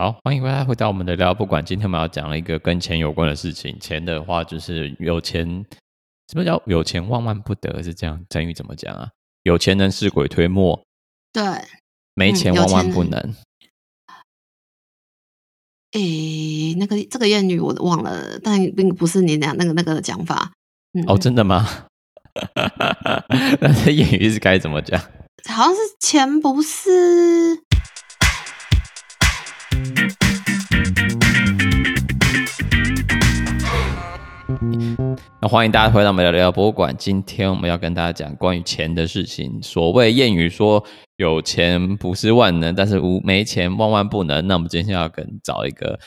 好，欢迎回来回到我们的聊不管。今天我们要讲了一个跟钱有关的事情。钱的话，就是有钱，什么叫有钱万万不得？是这样，成语怎么讲啊？有钱能使鬼推磨。对，没钱万万不能。诶、嗯欸，那个这个谚语我忘了，但并不是你俩那个那个讲法。嗯、哦，真的吗？那这谚语是该怎么讲？好像是钱不是。欢迎大家回到我们的聊聊博物馆。今天我们要跟大家讲关于钱的事情。所谓谚语说“有钱不是万能”，但是无没钱万万不能。那我们今天要跟找一个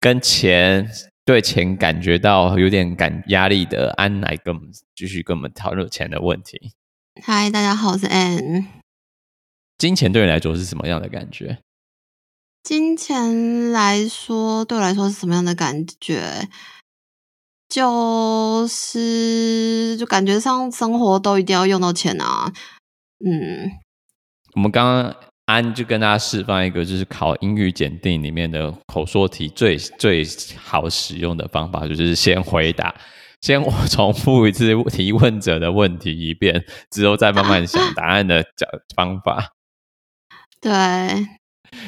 跟钱对钱感觉到有点感压力的安来跟我们继续跟我们讨论钱的问题。嗨，大家好，我是 Ann。金钱对你来说是什么样的感觉？金钱来说，对我来说是什么样的感觉？就是就感觉上生活都一定要用到钱啊，嗯。我们刚刚安就跟大家示范一个，就是考英语检定里面的口说题最最好使用的方法，就是先回答，先我重复一次提问者的问题一遍，之后再慢慢想答案的讲方法。对。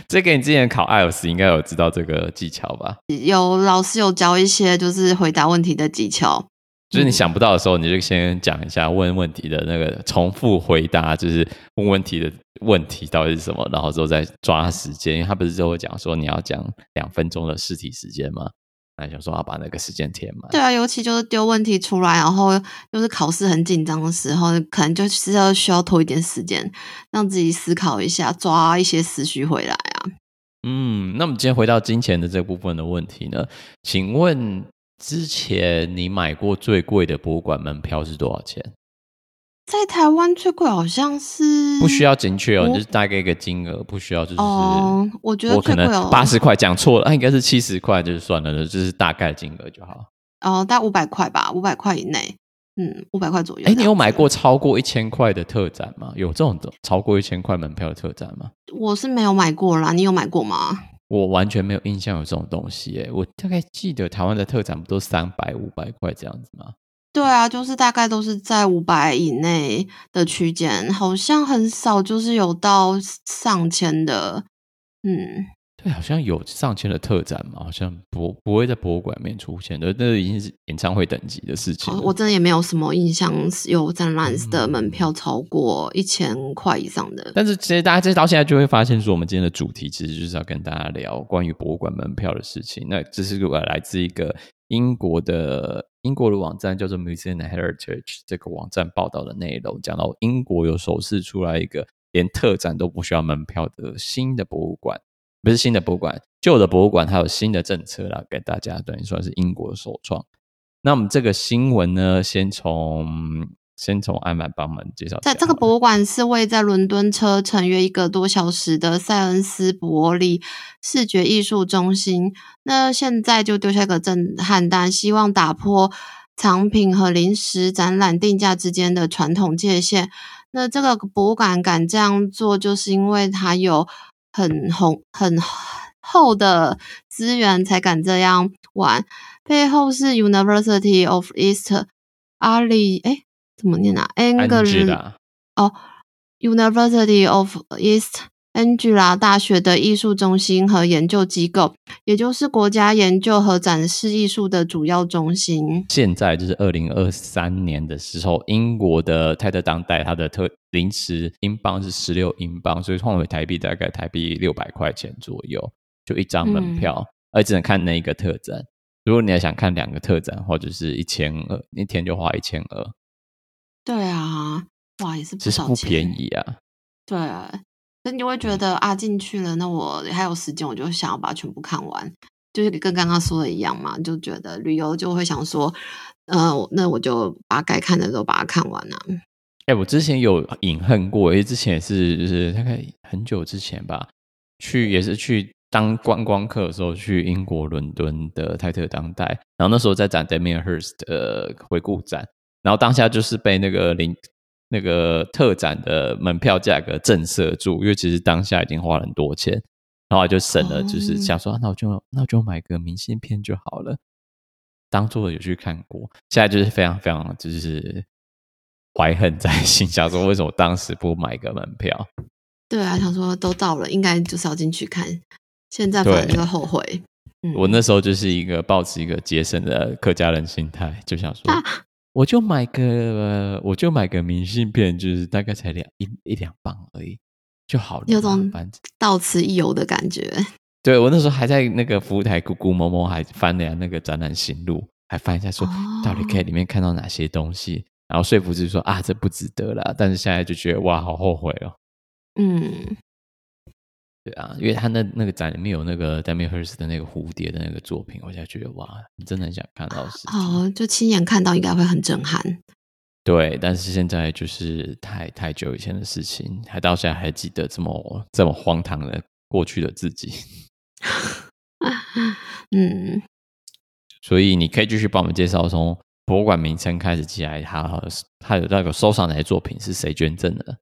这个你之前考 IELTS 应该有知道这个技巧吧？有老师有教一些就是回答问题的技巧，就是你想不到的时候，你就先讲一下问问题的那个重复回答，就是问问题的问题到底是什么，然后之后再抓时间，因为他不是就会讲说你要讲两分钟的试题时间吗？那想说要把那个时间填满。对啊，尤其就是丢问题出来，然后又是考试很紧张的时候，可能就是要需要拖一点时间，让自己思考一下，抓一些思绪回来啊。嗯，那我们今天回到金钱的这部分的问题呢？请问之前你买过最贵的博物馆门票是多少钱？在台湾最贵好像是不需要精确哦，就是大概一个金额，不需要就是。哦，我觉得我可能八十块讲错了，啊，应该是七十块，就是算了，就是大概金额就好。哦，大概五百块吧，五百块以内，嗯，五百块左右。哎，你有买过超过一千块的特展吗？有这种的超过一千块门票的特展吗？我是没有买过啦，你有买过吗？我完全没有印象有这种东西，哎，我大概记得台湾的特展不都三百、五百块这样子吗？对啊，就是大概都是在五百以内的区间，好像很少就是有到上千的。嗯，对，好像有上千的特展嘛，好像不不会在博物馆里面出现的，那已经是演唱会等级的事情。我真的也没有什么印象有展览的门票超过一千块以上的。嗯，但是其实大家这到现在就会发现，说我们今天的主题其实就是要跟大家聊关于博物馆门票的事情。那这是我来自一个英国的。英国的网站叫做 Museum Heritage，这个网站报道的内容讲到，英国有首次出来一个连特展都不需要门票的新的博物馆，不是新的博物馆，旧的博物馆它有新的政策啦，给大家等于说是英国首创。那我们这个新闻呢，先从先从安曼帮忙介绍。在这个博物馆是位在伦敦车程约一个多小时的塞恩斯伯利视觉艺术中心。那现在就丢下一个震撼弹，希望打破藏品和临时展览定价之间的传统界限。那这个博物馆敢这样做，就是因为它有很红很厚的资源，才敢这样玩。背后是 University of East 阿里，哎，怎么念啊？Anglia 哦，University of East。Anglia 大学的艺术中心和研究机构，也就是国家研究和展示艺术的主要中心。现在就是二零二三年的时候，英国的泰特当代，它的特临时英镑是十六英镑，所以换回台币大概台币六百块钱左右，就一张门票，嗯、而只能看那一个特展。如果你要想看两个特展，或者是一千二，一天就花一千二。对啊，哇，也是不少钱，不便宜啊。对啊。那你会觉得啊，进去了，那我还有时间，我就想要把它全部看完，就是跟刚刚说的一样嘛，就觉得旅游就会想说，呃，那我就把该看的都把它看完了。哎、欸，我之前有隐恨过，因为之前也是就是大概很久之前吧，去也是去当观光客的时候去英国伦敦的泰特当代，然后那时候在展 Damien Hirst 的回顾展，然后当下就是被那个零。那个特展的门票价格震慑住，因为其实当下已经花了很多钱，然后就省了，就是想说，那我就那我就买个明信片就好了，当做有去看过。现在就是非常非常就是怀恨在心，想说为什么当时不买个门票？对啊，想说都到了，应该就是要进去看，现在反而就后悔。嗯、我那时候就是一个抱持一个节省的客家人心态，就想说，啊、我就买个我就买个明信片，就是大概才两一一两磅而已。就好了，有种到此一游的感觉。对，我那时候还在那个服务台，咕咕摸摸还翻了那个展览行录，还翻一下说，到底可以里面看到哪些东西，哦、然后说服自己说啊，这不值得了。但是现在就觉得哇，好后悔哦。嗯，对啊，因为他那那个展里面有那个 Damien Hirst 的那个蝴蝶的那个作品，我现在觉得哇，你真的很想看到。哦，就亲眼看到应该会很震撼。对，但是现在就是太太久以前的事情，还到现在还记得这么这么荒唐的过去的自己。嗯，所以你可以继续帮我们介绍从博物馆名称开始起来，他他有那个收藏哪些作品，是谁捐赠的？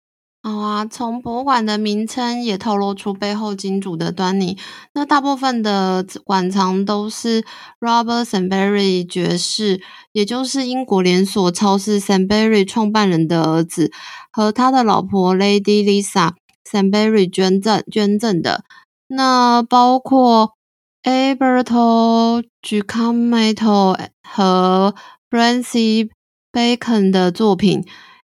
好啊，从博物馆的名称也透露出背后金主的端倪。那大部分的馆藏都是 Robert Sainsbury 爵士，也就是英国连锁超市 Sainsbury 创办人的儿子和他的老婆 Lady Lisa Sainsbury 捐赠捐赠的。那包括 Alberto Giacometto 和 Francis Bacon 的作品。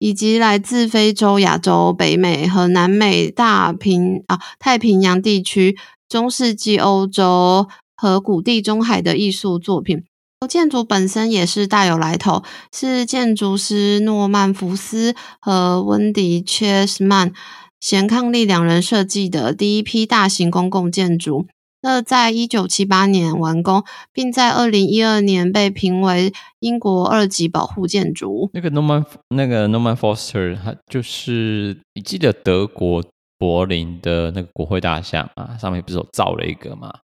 以及来自非洲、亚洲、北美和南美大平啊太平洋地区、中世纪欧洲和古地中海的艺术作品。建筑本身也是大有来头，是建筑师诺曼福斯和温迪切斯曼贤伉俪两人设计的第一批大型公共建筑。那在一九七八年完工，并在二零一二年被评为英国二级保护建筑。那个 Norman 那个 Norman Foster，他就是你记得德国柏林的那个国会大厦啊，上面不是有造了一个吗？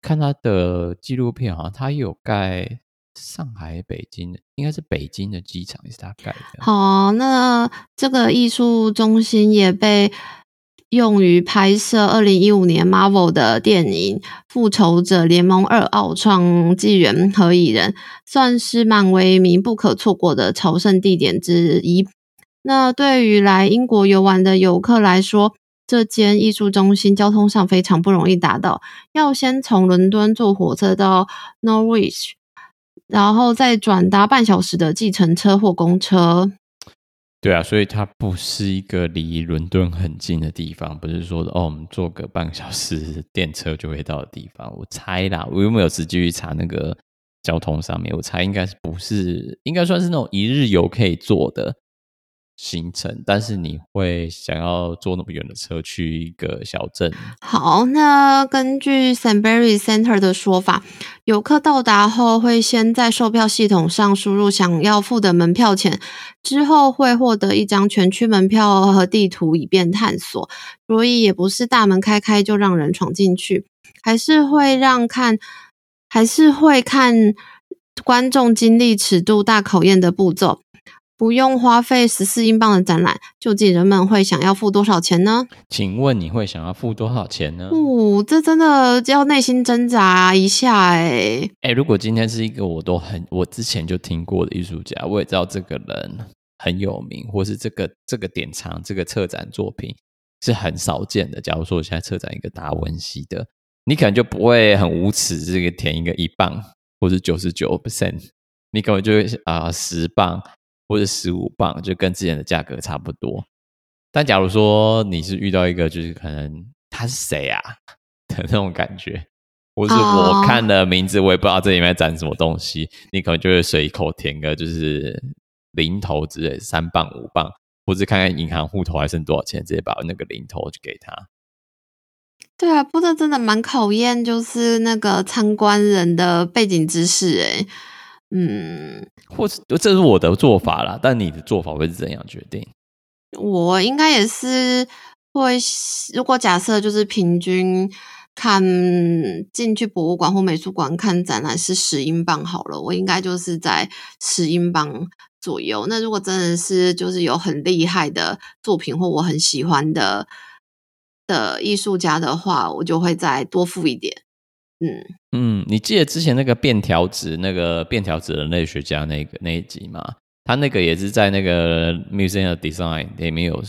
看他的纪录片，好像他有盖上海、北京的，应该是北京的机场也是他盖的。好，那这个艺术中心也被。用于拍摄二零一五年 Marvel 的电影《复仇者联盟二：奥创纪元》和蚁人，算是漫威迷不可错过的朝圣地点之一。那对于来英国游玩的游客来说，这间艺术中心交通上非常不容易达到，要先从伦敦坐火车到 Norwich，然后再转搭半小时的计程车或公车。对啊，所以它不是一个离伦敦很近的地方，不是说哦，我们坐个半个小时电车就会到的地方。我猜啦，我又没有实际去查那个交通上面？我猜应该是不是，应该算是那种一日游可以坐的。行程，但是你会想要坐那么远的车去一个小镇？好，那根据 Sanbury Center 的说法，游客到达后会先在售票系统上输入想要付的门票钱，之后会获得一张全区门票和地图，以便探索。所以也不是大门开开就让人闯进去，还是会让看，还是会看观众经历尺度大考验的步骤。不用花费十四英镑的展览，究竟人们会想要付多少钱呢？请问你会想要付多少钱呢？哦，这真的要内心挣扎一下哎。哎，如果今天是一个我都很我之前就听过的艺术家，我也知道这个人很有名，或是这个这个典藏这个策展作品是很少见的。假如说我现在策展一个达文西的，你可能就不会很无耻，这个填一个一磅或是九十九 percent，你可能就会啊十镑。或者十五磅，就跟之前的价格差不多。但假如说你是遇到一个，就是可能他是谁啊的那种感觉，或是我看的名字，我也不知道这里面展什么东西，你可能就会随口填个就是零头之类，三磅五磅，或是看看银行户头还剩多少钱，直接把那个零头就给他。对啊，不过真的蛮考验，就是那个参观人的背景知识诶嗯，或者这是我的做法啦，但你的做法会是怎样决定？我应该也是会，如果假设就是平均看进去博物馆或美术馆看展览是十英镑好了，我应该就是在十英镑左右。那如果真的是就是有很厉害的作品或我很喜欢的的艺术家的话，我就会再多付一点。嗯嗯，你记得之前那个便条纸那个便条纸人类学家那个那一集吗？他那个也是在那个 Museum of Design 里面有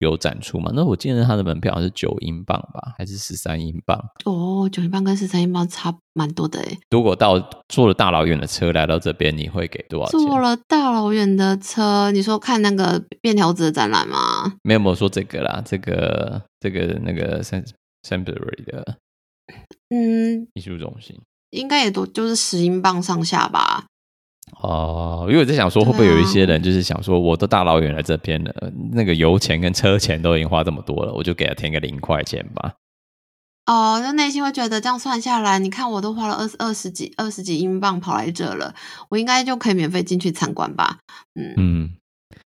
有展出嘛？那我记得他的门票是九英镑吧，还是十三英镑？哦，九英镑跟十三英镑差蛮多的诶。如果到坐了大老远的车来到这边，你会给多少钱？坐了大老远的车，你说看那个便条纸的展览吗？没有没有说这个啦，这个这个那个 Saint-Exupéry 的，嗯，艺术中心应该也都就是十英镑上下吧。哦，因为我在想说，会不会有一些人就是想说，我都大老远来这边了，啊、那个油钱跟车钱都已经花这么多了，我就给他添个零块钱吧。哦，就内心会觉得这样算下来，你看我都花了二十二十几二十几英镑跑来这了，我应该就可以免费进去参观吧？嗯嗯，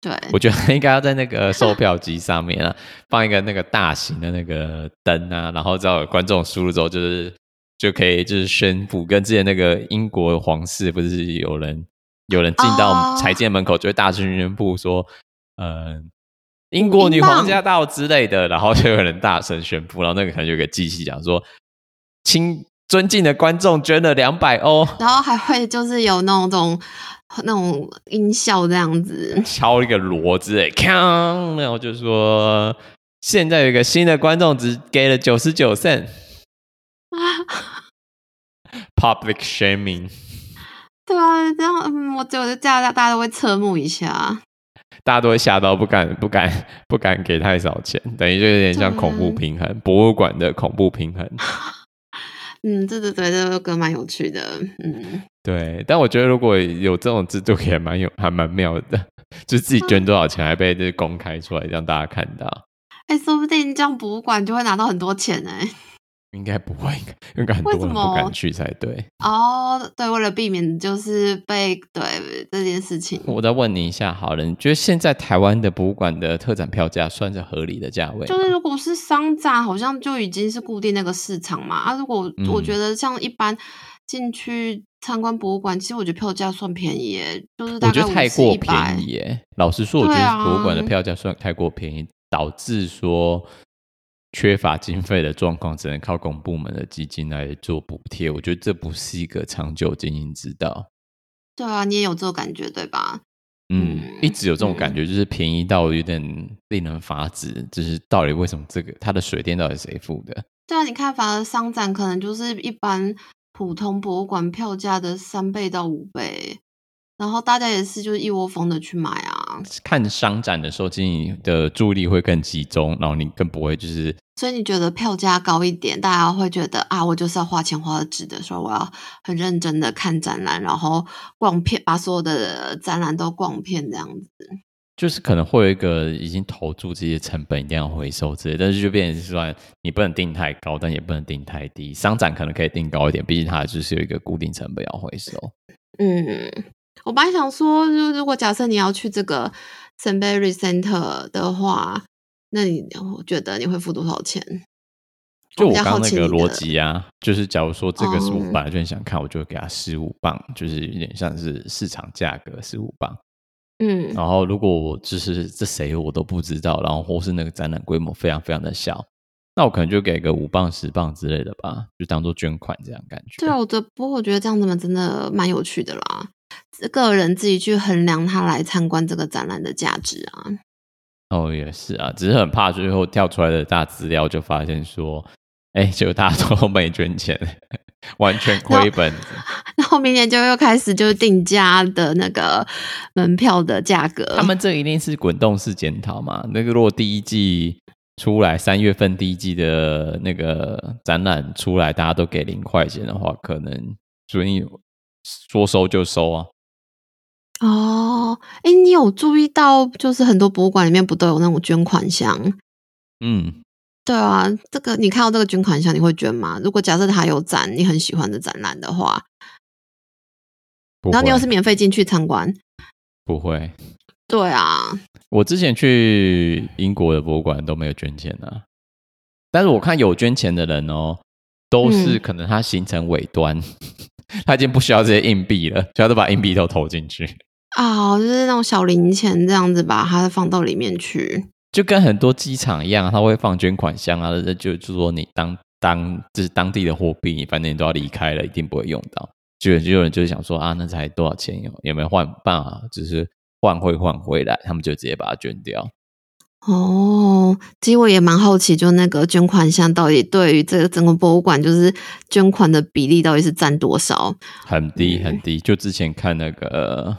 对，我觉得应该要在那个售票机上面啊，放一个那个大型的那个灯啊，然后只要有观众输入之后就是。就可以就是宣布，跟之前那个英国皇室不是有人有人进到财界门口，就会大声宣布说，嗯、呃，英国女皇驾到之类的，然后就有人大声宣布，然后那个可能有个机器讲说，亲尊敬的观众捐了两百欧，然后还会就是有那种那种音效这样子，敲一个锣之类，锵，然后就说现在有一个新的观众只给了九十九 cent。Public shaming，对啊，这样，嗯，我觉得这样大家都会侧目一下，大家都会吓到不敢不敢不敢给太少钱，等于就有点像恐怖平衡，博物馆的恐怖平衡。嗯，对对对，这个蛮有趣的，嗯，对，但我觉得如果有这种制度也蛮有还蛮妙的，就自己捐多少钱还被这公开出来让大家看到，哎，说不定这样博物馆就会拿到很多钱呢。应该不会，应该很多人不敢去才对。哦，对，为了避免就是被对这件事情，我再问你一下，好了，你觉得现在台湾的博物馆的特展票价算是合理的价位？就是如果是商展，好像就已经是固定那个市场嘛。啊，如果我觉得像一般进去参观博物馆，嗯、其实我觉得票价算便宜耶，就是大概我觉得太过便宜耶。老实说，我觉得博物馆的票价算太过便宜，啊、导致说。缺乏经费的状况，只能靠公部门的基金来做补贴。我觉得这不是一个长久经营之道。对啊，你也有这种感觉对吧？嗯，一直有这种感觉，就是便宜到有点令人发指。就是到底为什么这个它的水电到底谁付的？对啊，你看，反而商展可能就是一般普通博物馆票价的三倍到五倍。然后大家也是就是一窝蜂的去买啊。看商展的时候，其实你的注意力会更集中，然后你更不会就是。所以你觉得票价高一点，大家会觉得啊，我就是要花钱花的值得，所以我要很认真的看展览，然后逛遍，把所有的展览都逛遍这样子。就是可能会有一个已经投注这些成本一定要回收之类，但是就变成说你不能定太高，但也不能定太低。商展可能可以定高一点，毕竟它就是有一个固定成本要回收。嗯。我本来想说，就如果假设你要去这个 Saint-Exupéry Center 的话，那你我觉得你会付多少钱？就我刚刚那个逻辑啊，就是假如说这个是我本来就很想看，嗯、我就会给他十五磅，就是有点像是市场价格十五磅。嗯，然后如果我就是这谁我都不知道，然后或是那个展览规模非常非常的小，那我可能就给个五磅十磅之类的吧，就当做捐款这样感觉。对啊，我的不过我觉得这样子嘛，真的蛮有趣的啦。个人自己去衡量他来参观这个展览的价值啊。哦，也是啊，只是很怕最后跳出来的大资料就发现说，哎，就大家都没捐钱，完全亏本。然后明年就又开始就定价的那个门票的价格。他们这一定是滚动式检讨嘛？那个如果第一季出来，三月份第一季的那个展览出来，大家都给零块钱的话，可能所以说收就收啊。哦，哎，你有注意到，就是很多博物馆里面不都有那种捐款箱？嗯，对啊，这个你看到这个捐款箱，你会捐吗？如果假设它有展你很喜欢的展览的话，然后你又是免费进去参观，不会。对啊，我之前去英国的博物馆都没有捐钱啊，但是我看有捐钱的人哦，都是可能他行程尾端，嗯、他已经不需要这些硬币了，所以他都把硬币都投进去。啊、哦，就是那种小零钱这样子，把它放到里面去。就跟很多机场一样，他会放捐款箱啊，就就说你当当就是当地的货币，你反正你都要离开了，一定不会用到。就就有人就是想说啊，那才多少钱？有有没有换办法？就是换汇换回来，他们就直接把它捐掉。哦，其实我也蛮好奇，就那个捐款箱到底对于这个整个博物馆，就是捐款的比例到底是占多少？很低很低。就之前看那个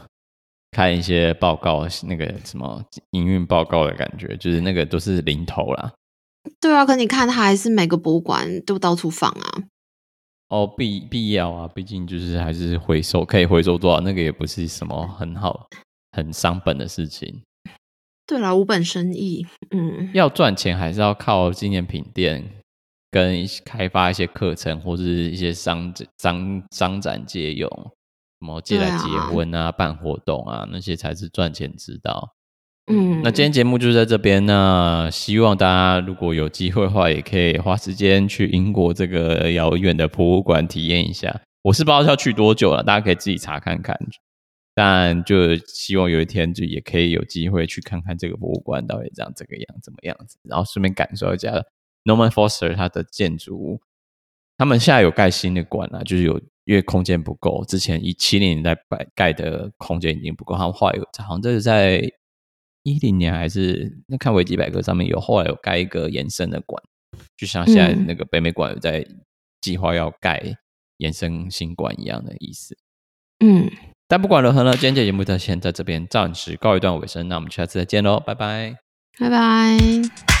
看一些报告，那个什么营运报告的感觉，就是那个都是零头啦。对啊，可你看，它还是每个博物馆都到处放啊。哦，必必要啊，毕竟就是还是回收，可以回收多少，那个也不是什么很好、很伤本的事情。对啦，无本生意，嗯，要赚钱还是要靠纪念品店跟开发一些课程，或是一些商商商展借用，什么借来结婚啊、啊办活动啊，那些才是赚钱之道。嗯，那今天节目就在这边呢。希望大家如果有机会的话，也可以花时间去英国这个遥远的博物馆体验一下。我是不知道要去多久了，大家可以自己查看看。但就希望有一天就也可以有机会去看看这个博物馆到底长这个样怎么样子，然后顺便感受一下 Norman Foster 他的建筑物。他们现在有盖新的馆了，就是有因为空间不够，之前一七零年代盖盖的空间已经不够，他们后来有好像这是在。一零年还是那看维基百科上面有，后来有盖一个延伸的馆，就像现在那个北美馆有在计划要盖延伸新馆一样的意思。嗯，但不管如何呢，今天节目就先在这边暂时告一段尾声，那我们下次再见喽，拜拜，拜拜。